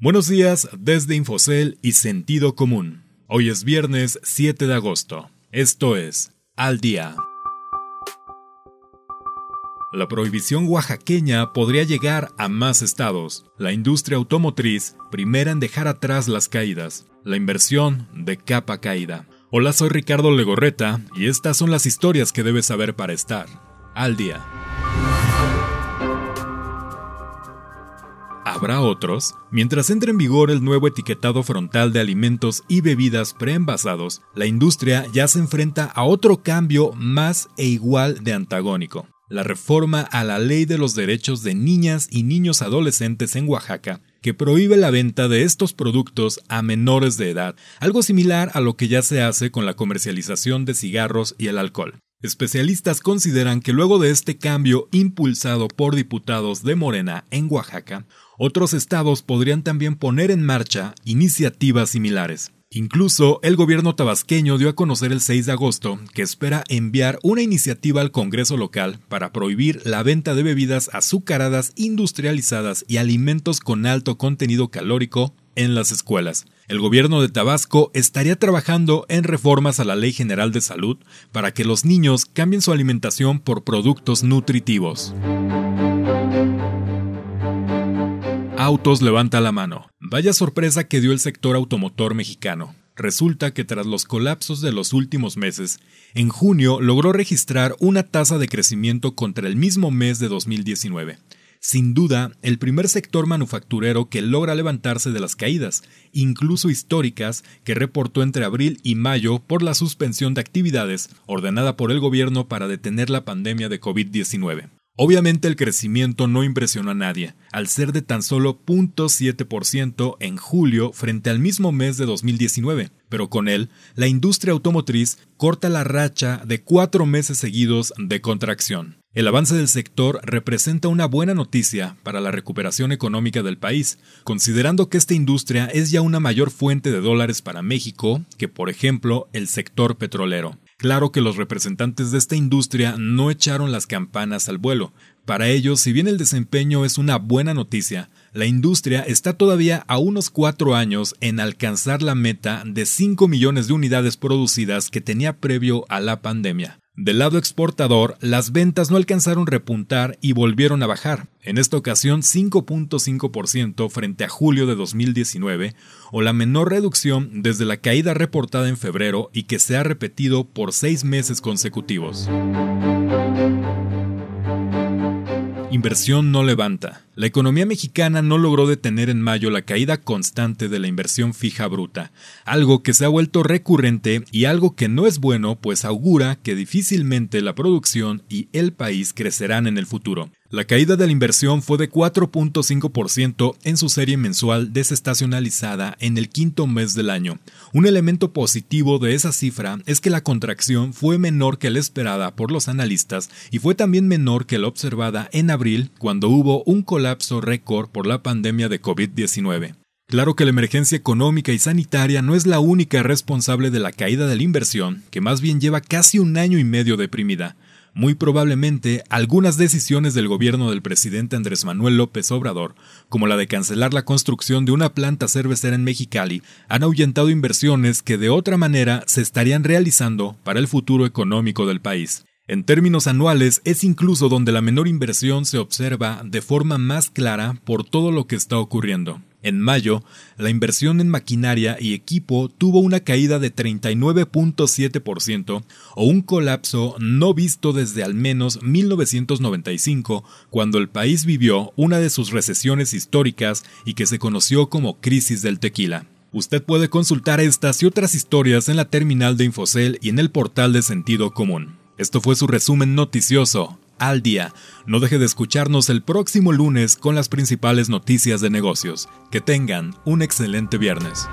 Buenos días desde Infocel y Sentido Común. Hoy es viernes 7 de agosto. Esto es Al Día. La prohibición oaxaqueña podría llegar a más estados. La industria automotriz, primera en dejar atrás las caídas. La inversión de capa caída. Hola, soy Ricardo Legorreta y estas son las historias que debes saber para estar al día. Habrá otros. Mientras entre en vigor el nuevo etiquetado frontal de alimentos y bebidas preenvasados, la industria ya se enfrenta a otro cambio más e igual de antagónico. La reforma a la Ley de los Derechos de Niñas y Niños Adolescentes en Oaxaca, que prohíbe la venta de estos productos a menores de edad, algo similar a lo que ya se hace con la comercialización de cigarros y el alcohol. Especialistas consideran que luego de este cambio impulsado por diputados de Morena en Oaxaca, otros estados podrían también poner en marcha iniciativas similares. Incluso el gobierno tabasqueño dio a conocer el 6 de agosto que espera enviar una iniciativa al Congreso local para prohibir la venta de bebidas azucaradas industrializadas y alimentos con alto contenido calórico en las escuelas. El gobierno de Tabasco estaría trabajando en reformas a la Ley General de Salud para que los niños cambien su alimentación por productos nutritivos. Autos levanta la mano. Vaya sorpresa que dio el sector automotor mexicano. Resulta que tras los colapsos de los últimos meses, en junio logró registrar una tasa de crecimiento contra el mismo mes de 2019. Sin duda, el primer sector manufacturero que logra levantarse de las caídas, incluso históricas, que reportó entre abril y mayo por la suspensión de actividades ordenada por el gobierno para detener la pandemia de COVID-19. Obviamente el crecimiento no impresionó a nadie, al ser de tan solo 0.7% en julio frente al mismo mes de 2019, pero con él, la industria automotriz corta la racha de cuatro meses seguidos de contracción. El avance del sector representa una buena noticia para la recuperación económica del país, considerando que esta industria es ya una mayor fuente de dólares para México que, por ejemplo, el sector petrolero. Claro que los representantes de esta industria no echaron las campanas al vuelo. Para ellos, si bien el desempeño es una buena noticia, la industria está todavía a unos cuatro años en alcanzar la meta de 5 millones de unidades producidas que tenía previo a la pandemia. Del lado exportador, las ventas no alcanzaron repuntar y volvieron a bajar, en esta ocasión 5.5% frente a julio de 2019, o la menor reducción desde la caída reportada en febrero y que se ha repetido por seis meses consecutivos. Inversión no levanta. La economía mexicana no logró detener en mayo la caída constante de la inversión fija bruta, algo que se ha vuelto recurrente y algo que no es bueno pues augura que difícilmente la producción y el país crecerán en el futuro. La caída de la inversión fue de 4.5% en su serie mensual desestacionalizada en el quinto mes del año. Un elemento positivo de esa cifra es que la contracción fue menor que la esperada por los analistas y fue también menor que la observada en abril cuando hubo un colapso récord por la pandemia de COVID-19. Claro que la emergencia económica y sanitaria no es la única responsable de la caída de la inversión, que más bien lleva casi un año y medio deprimida. Muy probablemente algunas decisiones del gobierno del presidente Andrés Manuel López Obrador, como la de cancelar la construcción de una planta cervecera en Mexicali, han ahuyentado inversiones que de otra manera se estarían realizando para el futuro económico del país. En términos anuales es incluso donde la menor inversión se observa de forma más clara por todo lo que está ocurriendo. En mayo, la inversión en maquinaria y equipo tuvo una caída de 39.7% o un colapso no visto desde al menos 1995, cuando el país vivió una de sus recesiones históricas y que se conoció como crisis del tequila. Usted puede consultar estas y otras historias en la terminal de Infocel y en el portal de Sentido Común. Esto fue su resumen noticioso al día. No deje de escucharnos el próximo lunes con las principales noticias de negocios. Que tengan un excelente viernes.